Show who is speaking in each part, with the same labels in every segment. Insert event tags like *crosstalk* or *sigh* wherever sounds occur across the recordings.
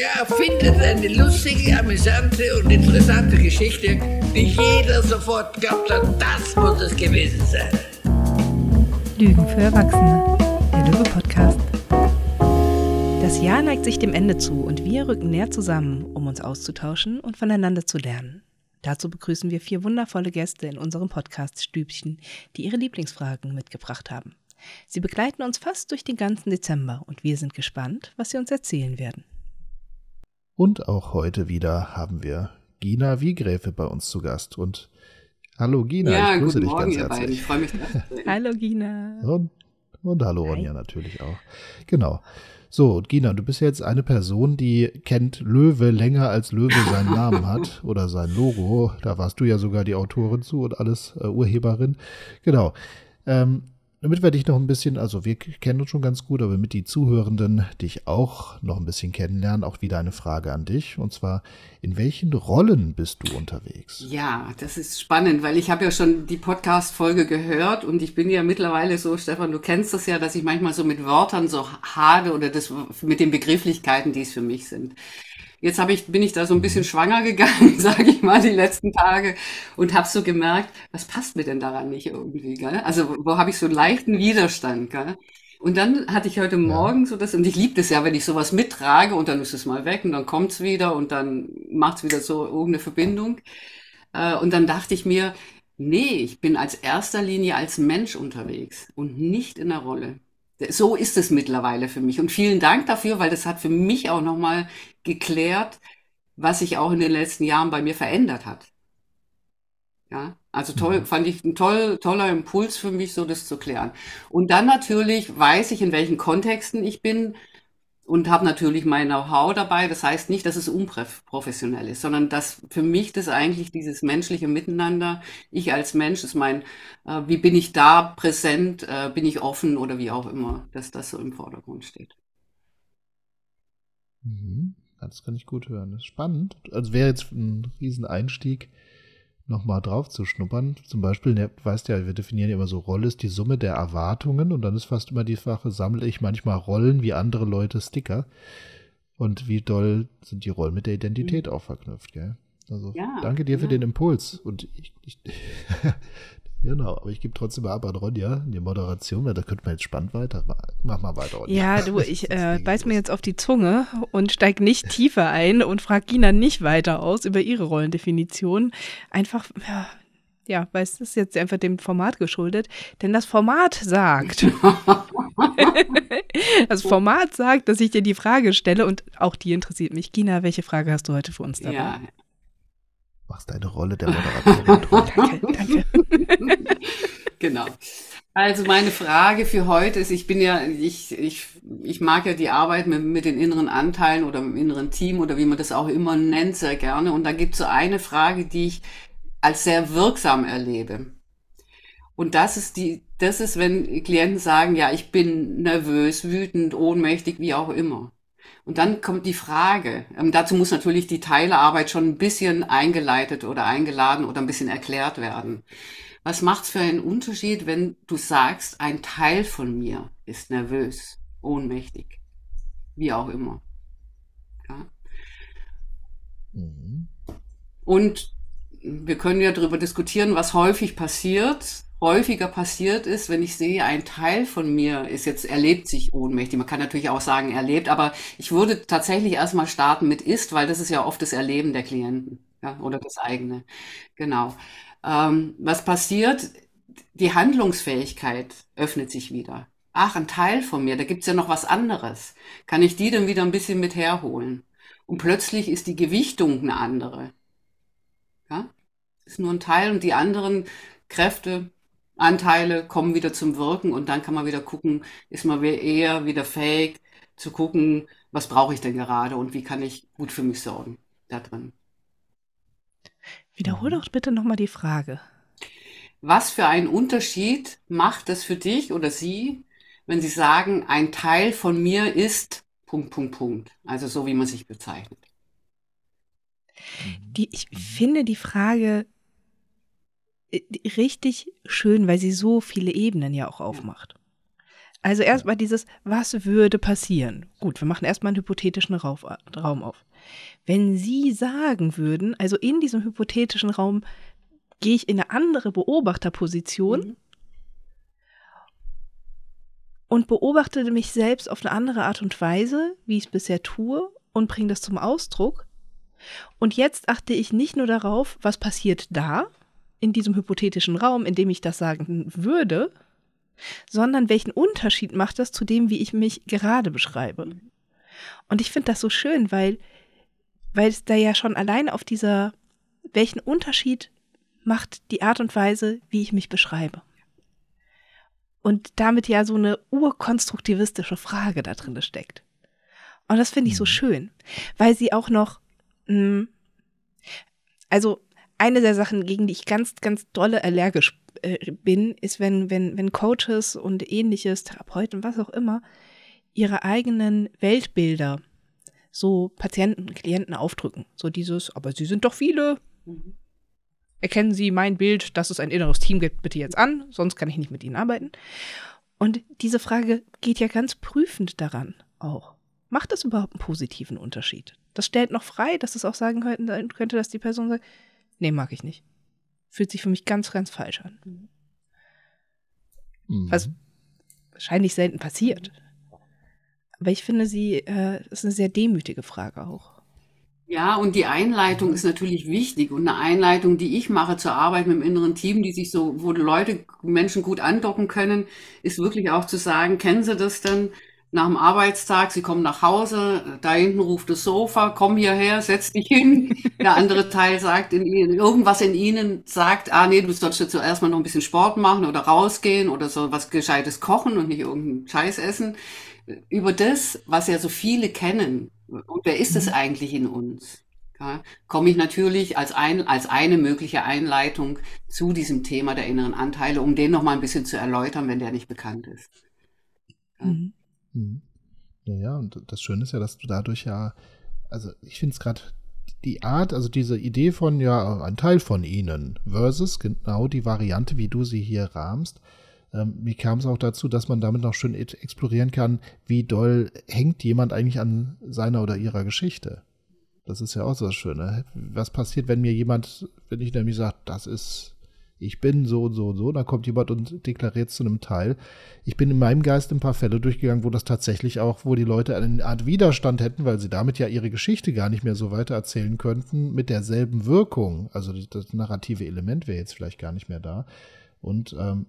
Speaker 1: Der erfindet eine lustige, amüsante und interessante Geschichte, die jeder sofort glaubt hat, das muss es gewesen sein.
Speaker 2: Lügen für Erwachsene, der Löwe-Podcast. Das Jahr neigt sich dem Ende zu und wir rücken näher zusammen, um uns auszutauschen und voneinander zu lernen. Dazu begrüßen wir vier wundervolle Gäste in unserem Podcast Stübchen, die ihre Lieblingsfragen mitgebracht haben. Sie begleiten uns fast durch den ganzen Dezember und wir sind gespannt, was sie uns erzählen werden.
Speaker 3: Und auch heute wieder haben wir Gina Wiegräfe bei uns zu Gast. Und hallo Gina,
Speaker 4: ja,
Speaker 3: ich grüße dich
Speaker 4: Morgen,
Speaker 3: ganz
Speaker 4: ihr
Speaker 3: herzlich.
Speaker 4: Beiden. Ich freue mich. *laughs* *laughs*
Speaker 2: hallo Gina.
Speaker 3: Und, und hallo Ronja natürlich auch. Genau. So, Gina, du bist jetzt eine Person, die kennt Löwe länger als Löwe seinen *laughs* Namen hat oder sein Logo. Da warst du ja sogar die Autorin zu und alles äh, Urheberin. Genau. Ähm, damit wir dich noch ein bisschen, also wir kennen uns schon ganz gut, aber mit die Zuhörenden dich auch noch ein bisschen kennenlernen, auch wieder eine Frage an dich. Und zwar, in welchen Rollen bist du unterwegs?
Speaker 4: Ja, das ist spannend, weil ich habe ja schon die Podcast-Folge gehört und ich bin ja mittlerweile so, Stefan, du kennst das ja, dass ich manchmal so mit Wörtern so hade oder das mit den Begrifflichkeiten, die es für mich sind. Jetzt habe ich, bin ich da so ein bisschen schwanger gegangen, *laughs* sage ich mal, die letzten Tage und habe so gemerkt, was passt mir denn daran nicht irgendwie, gell? Also wo habe ich so einen leichten Widerstand, gell? Und dann hatte ich heute Morgen so das, und ich liebe das ja, wenn ich sowas mittrage und dann ist es mal weg und dann kommt's wieder und dann macht's wieder so irgendeine Verbindung. Äh, Und dann dachte ich mir, nee, ich bin als erster Linie als Mensch unterwegs und nicht in der Rolle. So ist es mittlerweile für mich. Und vielen Dank dafür, weil das hat für mich auch nochmal geklärt, was sich auch in den letzten Jahren bei mir verändert hat. Ja, also toll, fand ich ein toll, toller Impuls für mich, so das zu klären. Und dann natürlich weiß ich, in welchen Kontexten ich bin und habe natürlich mein Know-how dabei. Das heißt nicht, dass es unprofessionell ist, sondern dass für mich das eigentlich dieses menschliche Miteinander, ich als Mensch, ist mein, äh, wie bin ich da präsent, äh, bin ich offen oder wie auch immer, dass das so im Vordergrund steht.
Speaker 3: Mhm. Das kann ich gut hören. Das ist spannend. Also wäre jetzt ein Rieseneinstieg, nochmal drauf zu schnuppern. Zum Beispiel, ne, weißt ja, wir definieren ja immer so, Rolle ist die Summe der Erwartungen und dann ist fast immer die Sache, sammle ich manchmal Rollen wie andere Leute Sticker. Und wie doll sind die Rollen mit der Identität auch verknüpft, gell? Also
Speaker 4: Ja,
Speaker 3: danke dir für
Speaker 4: ja.
Speaker 3: den Impuls. Und ich, ich *laughs* *laughs* genau, aber ich gebe trotzdem mal ab an Ronja die Moderation, weil da könnte man jetzt spannend weiter. Mach mal weiter, Ronja.
Speaker 2: Ja, du, *laughs* ich äh, beiß mir jetzt auf die Zunge und steig nicht tiefer ein und frag Gina nicht weiter aus über ihre Rollendefinition. Einfach, ja, ja, weil es ist jetzt einfach dem Format geschuldet. Denn das Format sagt, *laughs* das Format sagt, dass ich dir die Frage stelle und auch die interessiert mich. Gina, welche Frage hast du heute für uns dabei?
Speaker 4: Ja,
Speaker 3: Machst deine Rolle der Moderatorin. *laughs*
Speaker 2: Danke, danke. *laughs*
Speaker 4: Genau. Also meine Frage für heute ist, ich bin ja, ich, ich, ich mag ja die Arbeit mit, mit den inneren Anteilen oder mit dem inneren Team oder wie man das auch immer nennt, sehr gerne. Und da gibt es so eine Frage, die ich als sehr wirksam erlebe. Und das ist die, das ist, wenn Klienten sagen, ja, ich bin nervös, wütend, ohnmächtig, wie auch immer. Und dann kommt die Frage, ähm, dazu muss natürlich die Teilearbeit schon ein bisschen eingeleitet oder eingeladen oder ein bisschen erklärt werden. Was macht's für einen Unterschied, wenn du sagst, ein Teil von mir ist nervös, ohnmächtig, wie auch immer? Ja?
Speaker 3: Mhm.
Speaker 4: Und wir können ja darüber diskutieren, was häufig passiert. Häufiger passiert ist, wenn ich sehe, ein Teil von mir ist jetzt, erlebt sich ohnmächtig. Man kann natürlich auch sagen, erlebt, aber ich würde tatsächlich erstmal starten mit ist, weil das ist ja oft das Erleben der Klienten, ja, oder das eigene. Genau. Ähm, was passiert? Die Handlungsfähigkeit öffnet sich wieder. Ach, ein Teil von mir, da gibt's ja noch was anderes. Kann ich die dann wieder ein bisschen mit herholen? Und plötzlich ist die Gewichtung eine andere. Ja? Ist nur ein Teil und die anderen Kräfte, Anteile kommen wieder zum Wirken und dann kann man wieder gucken, ist man eher wieder fähig zu gucken, was brauche ich denn gerade und wie kann ich gut für mich sorgen da drin.
Speaker 2: Wiederhol doch bitte nochmal die Frage.
Speaker 4: Was für einen Unterschied macht es für dich oder sie, wenn sie sagen, ein Teil von mir ist Punkt, Punkt, Punkt. Also so, wie man sich bezeichnet.
Speaker 2: Die, ich finde die Frage richtig schön, weil sie so viele Ebenen ja auch aufmacht. Also erstmal dieses, was würde passieren? Gut, wir machen erstmal einen hypothetischen Raum auf. Wenn Sie sagen würden, also in diesem hypothetischen Raum gehe ich in eine andere Beobachterposition mhm. und beobachte mich selbst auf eine andere Art und Weise, wie ich es bisher tue, und bringe das zum Ausdruck. Und jetzt achte ich nicht nur darauf, was passiert da, in diesem hypothetischen Raum, in dem ich das sagen würde, sondern welchen Unterschied macht das zu dem, wie ich mich gerade beschreibe. Und ich finde das so schön, weil, weil es da ja schon alleine auf dieser, welchen Unterschied macht die Art und Weise, wie ich mich beschreibe. Und damit ja so eine urkonstruktivistische Frage da drin steckt. Und das finde ich so mhm. schön, weil sie auch noch, mh, hm, also eine der Sachen, gegen die ich ganz, ganz dolle allergisch äh, bin, ist, wenn, wenn, wenn Coaches und ähnliches, Therapeuten, was auch immer, ihre eigenen Weltbilder so Patienten und Klienten aufdrücken. So dieses, aber sie sind doch viele. Mhm. Erkennen Sie mein Bild, dass es ein inneres Team gibt, bitte jetzt an, sonst kann ich nicht mit Ihnen arbeiten. Und diese Frage geht ja ganz prüfend daran auch. Macht das überhaupt einen positiven Unterschied? Das stellt noch frei, dass es auch sagen könnte, dass die Person sagt, nee, mag ich nicht. Fühlt sich für mich ganz, ganz falsch an. Mhm. Was wahrscheinlich selten passiert. Aber ich finde sie, äh, ist eine sehr demütige Frage auch.
Speaker 4: Ja, und die Einleitung ist natürlich wichtig. Und eine Einleitung, die ich mache zur Arbeit mit dem inneren Team, die sich so, wo Leute, Menschen gut andocken können, ist wirklich auch zu sagen, kennen Sie das denn? Nach dem Arbeitstag, sie kommen nach Hause, da hinten ruft das Sofa, komm hierher, setz dich hin. *laughs* Der andere Teil sagt in ihnen, irgendwas in ihnen sagt, ah nee, du sollst jetzt zuerst mal noch ein bisschen Sport machen oder rausgehen oder so was Gescheites kochen und nicht irgendeinen Scheiß essen. Über das, was ja so viele kennen, und wer ist es mhm. eigentlich in uns? Ja, komme ich natürlich als, ein, als eine mögliche Einleitung zu diesem Thema der inneren Anteile, um den noch mal ein bisschen zu erläutern, wenn der nicht bekannt ist.
Speaker 3: Ja. Mhm. Mhm. Ja, und das Schöne ist ja, dass du dadurch ja, also ich finde es gerade die Art, also diese Idee von, ja, ein Teil von ihnen versus genau die Variante, wie du sie hier rahmst. Ähm, mir kam es auch dazu, dass man damit noch schön explorieren kann, wie doll hängt jemand eigentlich an seiner oder ihrer Geschichte. Das ist ja auch so das Schöne. Was passiert, wenn mir jemand, wenn ich nämlich sage, das ist ich bin so und so und so, dann kommt jemand und deklariert zu einem Teil. Ich bin in meinem Geist ein paar Fälle durchgegangen, wo das tatsächlich auch, wo die Leute eine Art Widerstand hätten, weil sie damit ja ihre Geschichte gar nicht mehr so weiter erzählen könnten, mit derselben Wirkung. Also das narrative Element wäre jetzt vielleicht gar nicht mehr da. Und ähm,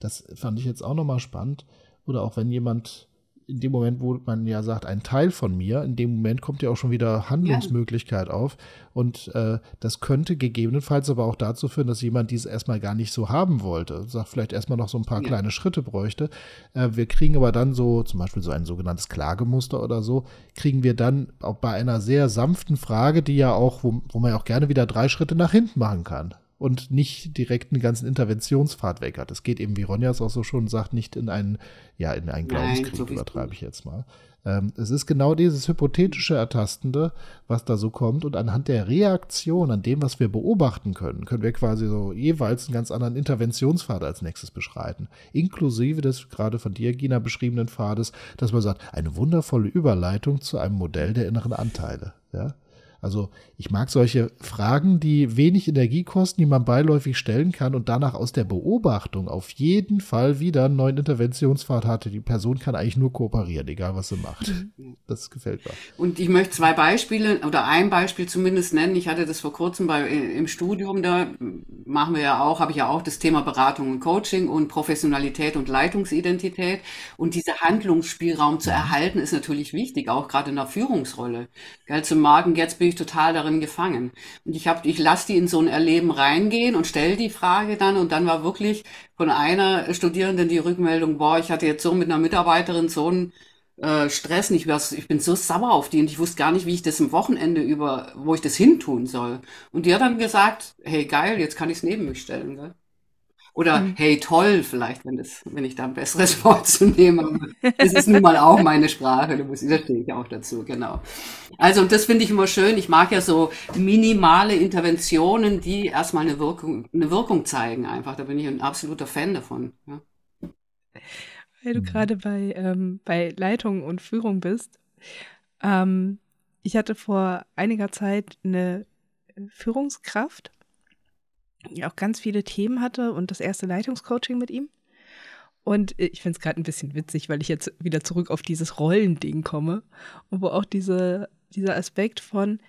Speaker 3: das fand ich jetzt auch nochmal spannend. Oder auch wenn jemand in dem Moment, wo man ja sagt, ein Teil von mir, in dem Moment kommt ja auch schon wieder Handlungsmöglichkeit ja. auf. Und äh, das könnte gegebenenfalls aber auch dazu führen, dass jemand dies erstmal gar nicht so haben wollte. Sagt vielleicht erstmal noch so ein paar ja. kleine Schritte bräuchte. Äh, wir kriegen aber dann so, zum Beispiel so ein sogenanntes Klagemuster oder so, kriegen wir dann auch bei einer sehr sanften Frage, die ja auch, wo, wo man ja auch gerne wieder drei Schritte nach hinten machen kann und nicht direkt einen ganzen Interventionspfad weg hat. Es geht eben, wie Ronja es auch so schon sagt, nicht in einen, ja, in einen Glaubenskrieg, Nein, so übertreibe ich jetzt mal. Ähm, es ist genau dieses hypothetische Ertastende, was da so kommt und anhand der Reaktion an dem, was wir beobachten können, können wir quasi so jeweils einen ganz anderen Interventionspfad als nächstes beschreiten. Inklusive des gerade von dir, Gina, beschriebenen Pfades, dass man sagt, eine wundervolle Überleitung zu einem Modell der inneren Anteile. Ja? Also ich mag solche Fragen, die wenig Energie kosten, die man beiläufig stellen kann und danach aus der Beobachtung auf jeden Fall wieder einen neuen Interventionspfad hatte. Die Person kann eigentlich nur kooperieren, egal was sie macht. Das gefällt mir.
Speaker 4: Und ich möchte zwei Beispiele oder ein Beispiel zumindest nennen. Ich hatte das vor kurzem bei, im Studium, da machen wir ja auch, habe ich ja auch das Thema Beratung und Coaching und Professionalität und Leitungsidentität. Und dieser Handlungsspielraum zu erhalten, ist natürlich wichtig, auch gerade in der Führungsrolle. Gell, zum Magen, jetzt bin ich total darin gefangen. Und ich habe, ich lasse die in so ein Erleben reingehen und stelle die Frage dann und dann war wirklich von einer Studierenden die Rückmeldung, boah, ich hatte jetzt so mit einer Mitarbeiterin so einen äh, Stress, ich, ich bin so sauer auf die und ich wusste gar nicht, wie ich das am Wochenende über, wo ich das hintun soll. Und die hat dann gesagt, hey geil, jetzt kann ich es neben mich stellen. Gell? Oder mhm. hey toll, vielleicht, wenn das, wenn ich da ein besseres *laughs* Wort zu nehmen. Das ist nun mal auch meine Sprache, da muss ich, da stehe ich auch dazu, genau. Also das finde ich immer schön. Ich mag ja so minimale Interventionen, die erstmal eine Wirkung, eine Wirkung zeigen einfach. Da bin ich ein absoluter Fan davon. Ja.
Speaker 2: Weil du mhm. gerade bei, ähm, bei Leitung und Führung bist. Ähm, ich hatte vor einiger Zeit eine Führungskraft, die auch ganz viele Themen hatte und das erste Leitungscoaching mit ihm. Und ich finde es gerade ein bisschen witzig, weil ich jetzt wieder zurück auf dieses Rollending komme, und wo auch diese, dieser Aspekt von,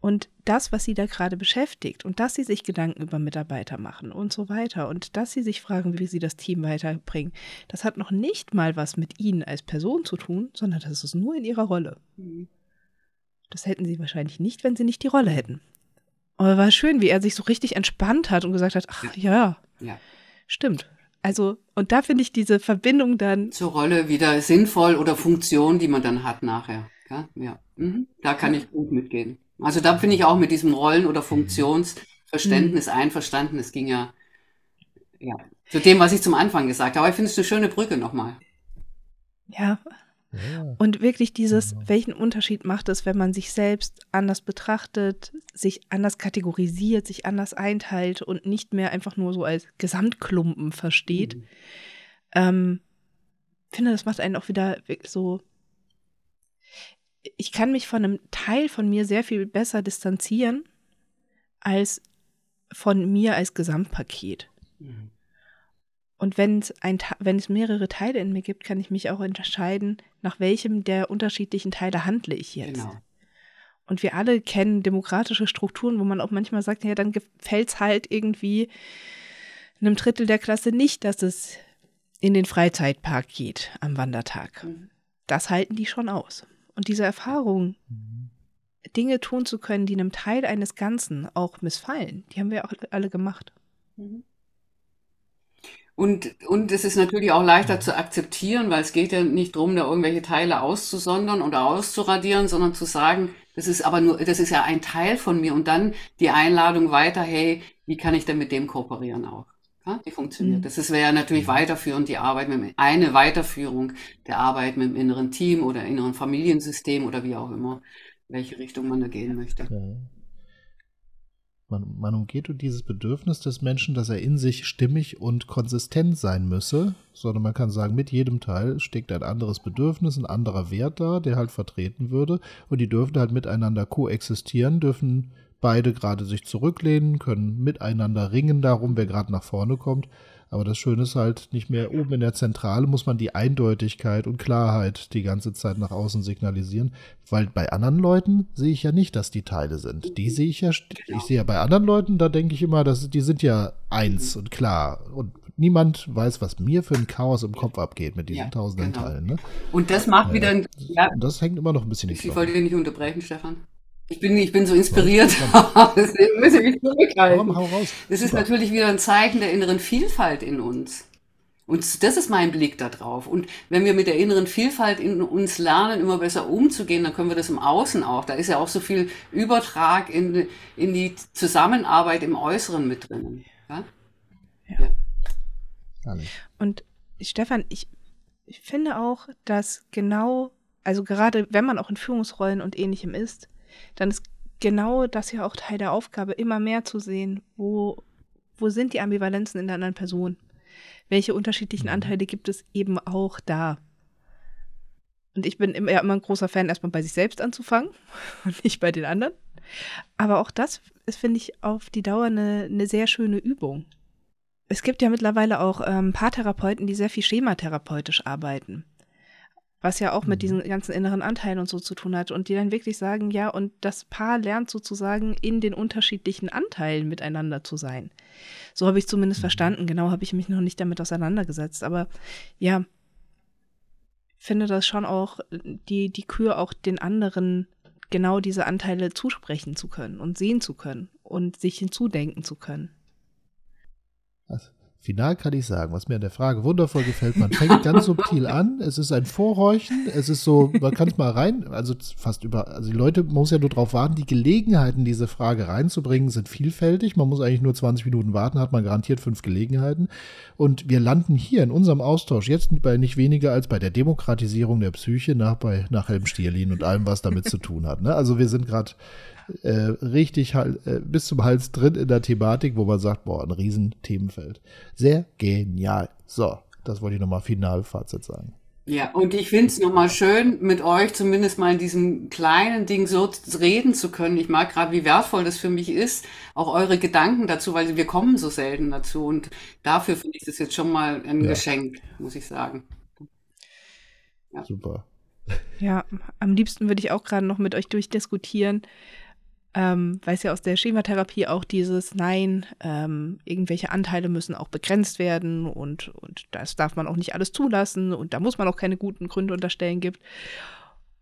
Speaker 2: und das, was sie da gerade beschäftigt und dass sie sich Gedanken über Mitarbeiter machen und so weiter und dass sie sich fragen, wie sie das Team weiterbringen, das hat noch nicht mal was mit ihnen als Person zu tun, sondern das ist nur in ihrer Rolle. Mhm. Das hätten sie wahrscheinlich nicht, wenn sie nicht die Rolle hätten. Aber war schön, wie er sich so richtig entspannt hat und gesagt hat, ach ja, ja. stimmt. Also, und da finde ich diese Verbindung dann.
Speaker 4: Zur Rolle wieder sinnvoll oder Funktion, die man dann hat nachher. Ja, ja. Mhm. Da kann ich gut mitgehen. Also da bin ich auch mit diesem Rollen- oder Funktionsverständnis mhm. einverstanden. Es ging ja, ja zu dem, was ich zum Anfang gesagt habe. Aber ich finde es eine schöne Brücke nochmal.
Speaker 2: Ja. ja. Und wirklich dieses, welchen Unterschied macht es, wenn man sich selbst anders betrachtet, sich anders kategorisiert, sich anders einteilt und nicht mehr einfach nur so als Gesamtklumpen versteht. Mhm. Ähm, finde, das macht einen auch wieder so ich kann mich von einem Teil von mir sehr viel besser distanzieren als von mir als Gesamtpaket. Mhm. Und wenn es, ein, wenn es mehrere Teile in mir gibt, kann ich mich auch entscheiden, nach welchem der unterschiedlichen Teile handle ich jetzt. Genau. Und wir alle kennen demokratische Strukturen, wo man auch manchmal sagt, ja, dann gefällt es halt irgendwie einem Drittel der Klasse nicht, dass es in den Freizeitpark geht am Wandertag. Mhm. Das halten die schon aus. Und diese Erfahrung, mhm. Dinge tun zu können, die einem Teil eines Ganzen auch missfallen, die haben wir auch alle gemacht. Mhm.
Speaker 4: Und, und es ist natürlich auch leichter zu akzeptieren, weil es geht ja nicht darum, da irgendwelche Teile auszusondern oder auszuradieren, sondern zu sagen, das ist aber nur, das ist ja ein Teil von mir und dann die Einladung weiter, hey, wie kann ich denn mit dem kooperieren auch? Ja, die funktioniert. Mhm. Das wäre natürlich weiterführend die Arbeit mit eine Weiterführung der Arbeit mit dem inneren Team oder inneren Familiensystem oder wie auch immer, welche Richtung man da gehen möchte. Ja.
Speaker 3: Man, man umgeht dieses Bedürfnis des Menschen, dass er in sich stimmig und konsistent sein müsse, sondern man kann sagen, mit jedem Teil steckt ein anderes Bedürfnis, ein anderer Wert da, der halt vertreten würde und die dürfen halt miteinander koexistieren, dürfen beide gerade sich zurücklehnen, können miteinander ringen darum, wer gerade nach vorne kommt. Aber das Schöne ist halt, nicht mehr oben in der Zentrale muss man die Eindeutigkeit und Klarheit die ganze Zeit nach außen signalisieren, weil bei anderen Leuten sehe ich ja nicht, dass die Teile sind. Die sehe ich ja, ich sehe ja bei anderen Leuten, da denke ich immer, dass die sind ja eins und klar und niemand weiß, was mir für ein Chaos im Kopf abgeht mit diesen ja, tausenden genau. Teilen. Ne?
Speaker 4: Und das macht wieder ein,
Speaker 3: ja, das hängt immer noch ein bisschen
Speaker 4: nicht Ich wollte dich nicht unterbrechen, Stefan. Ich bin, ich bin so inspiriert. Deswegen muss ich mich zurückhalten. Hau raus. Das ist natürlich wieder ein Zeichen der inneren Vielfalt in uns. Und das ist mein Blick da drauf. Und wenn wir mit der inneren Vielfalt in uns lernen, immer besser umzugehen, dann können wir das im Außen auch. Da ist ja auch so viel Übertrag in, in die Zusammenarbeit im Äußeren mit drinnen. Ja?
Speaker 2: ja. ja. Und Stefan, ich, ich finde auch, dass genau, also gerade wenn man auch in Führungsrollen und ähnlichem ist, dann ist genau das ja auch Teil der Aufgabe, immer mehr zu sehen, wo, wo sind die Ambivalenzen in der anderen Person? Welche unterschiedlichen mhm. Anteile gibt es eben auch da? Und ich bin immer, ja, immer ein großer Fan, erstmal bei sich selbst anzufangen *laughs* und nicht bei den anderen. Aber auch das ist, finde ich, auf die Dauer eine, eine sehr schöne Übung. Es gibt ja mittlerweile auch ähm, Paartherapeuten, die sehr viel schematherapeutisch arbeiten was ja auch mit mhm. diesen ganzen inneren Anteilen und so zu tun hat und die dann wirklich sagen, ja, und das Paar lernt sozusagen in den unterschiedlichen Anteilen miteinander zu sein. So habe ich zumindest mhm. verstanden. Genau habe ich mich noch nicht damit auseinandergesetzt, aber ja, finde das schon auch die die Kür auch den anderen genau diese Anteile zusprechen zu können und sehen zu können und sich hinzudenken zu können.
Speaker 3: Also, Final kann ich sagen, was mir an der Frage wundervoll gefällt. Man fängt *laughs* ganz subtil an. Es ist ein Vorhorchen. Es ist so, man kann es mal rein, also fast über, also die Leute, man muss ja nur darauf warten. Die Gelegenheiten, diese Frage reinzubringen, sind vielfältig. Man muss eigentlich nur 20 Minuten warten, hat man garantiert fünf Gelegenheiten. Und wir landen hier in unserem Austausch jetzt bei nicht weniger als bei der Demokratisierung der Psyche nach, bei, nach Helm Stierlin und allem, was damit zu tun hat. Ne? Also wir sind gerade äh, richtig äh, bis zum Hals drin in der Thematik, wo man sagt, boah, ein riesen Themenfeld. Sehr genial. So, Das wollte ich nochmal Finalfazit sagen.
Speaker 4: Ja, und ich finde es nochmal schön, mit euch zumindest mal in diesem kleinen Ding so reden zu können. Ich mag gerade, wie wertvoll das für mich ist, auch eure Gedanken dazu, weil wir kommen so selten dazu. Und dafür finde ich das jetzt schon mal ein ja. Geschenk, muss ich sagen.
Speaker 3: Ja. Super.
Speaker 2: Ja, am liebsten würde ich auch gerade noch mit euch durchdiskutieren, ähm, weil es ja aus der Schematherapie auch dieses Nein, ähm, irgendwelche Anteile müssen auch begrenzt werden und, und das darf man auch nicht alles zulassen und da muss man auch keine guten Gründe unterstellen gibt.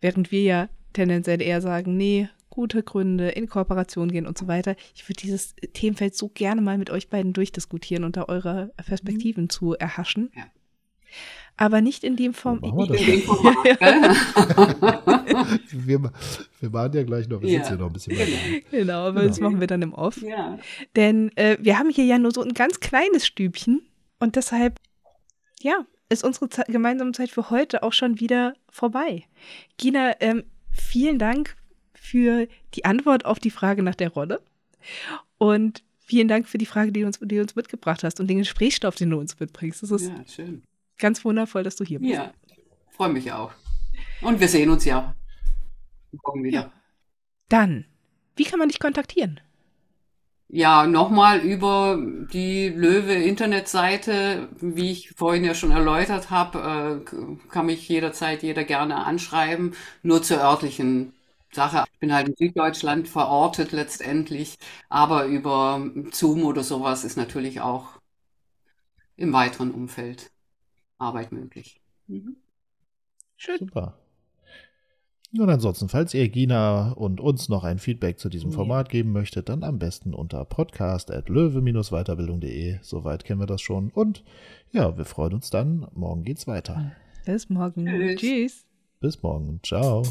Speaker 2: Während wir ja tendenziell eher sagen, nee, gute Gründe, in Kooperation gehen und so weiter. Ich würde dieses Themenfeld so gerne mal mit euch beiden durchdiskutieren und da eure Perspektiven mhm. zu erhaschen. Ja aber nicht in dem Form.
Speaker 3: wir, *laughs* *laughs* wir, wir machen ja gleich noch, wir ja. sitzen ja noch ein bisschen weiter.
Speaker 2: Genau, aber genau. das machen wir dann im Off. Ja. Denn äh, wir haben hier ja nur so ein ganz kleines Stübchen und deshalb, ja, ist unsere Ze gemeinsame Zeit für heute auch schon wieder vorbei. Gina, ähm, vielen Dank für die Antwort auf die Frage nach der Rolle und vielen Dank für die Frage, die du uns, die du uns mitgebracht hast und den Gesprächsstoff, den du uns mitbringst. Das ist ja, schön ganz wundervoll, dass du hier bist.
Speaker 4: Ja, freue mich auch. Und wir sehen uns ja morgen wieder. Ja.
Speaker 2: Dann, wie kann man dich kontaktieren?
Speaker 4: Ja, nochmal über die Löwe-Internetseite, wie ich vorhin ja schon erläutert habe, äh, kann mich jederzeit jeder gerne anschreiben, nur zur örtlichen Sache. Ich bin halt in Süddeutschland verortet letztendlich, aber über Zoom oder sowas ist natürlich auch im weiteren Umfeld Arbeit möglich. Mhm.
Speaker 3: Schön. Super. Und ansonsten, falls ihr Gina und uns noch ein Feedback zu diesem Format geben möchtet, dann am besten unter podcast.löwe-weiterbildung.de. Soweit kennen wir das schon. Und ja, wir freuen uns dann. Morgen geht's weiter.
Speaker 2: Bis morgen. Tschüss.
Speaker 3: Bis morgen. Ciao.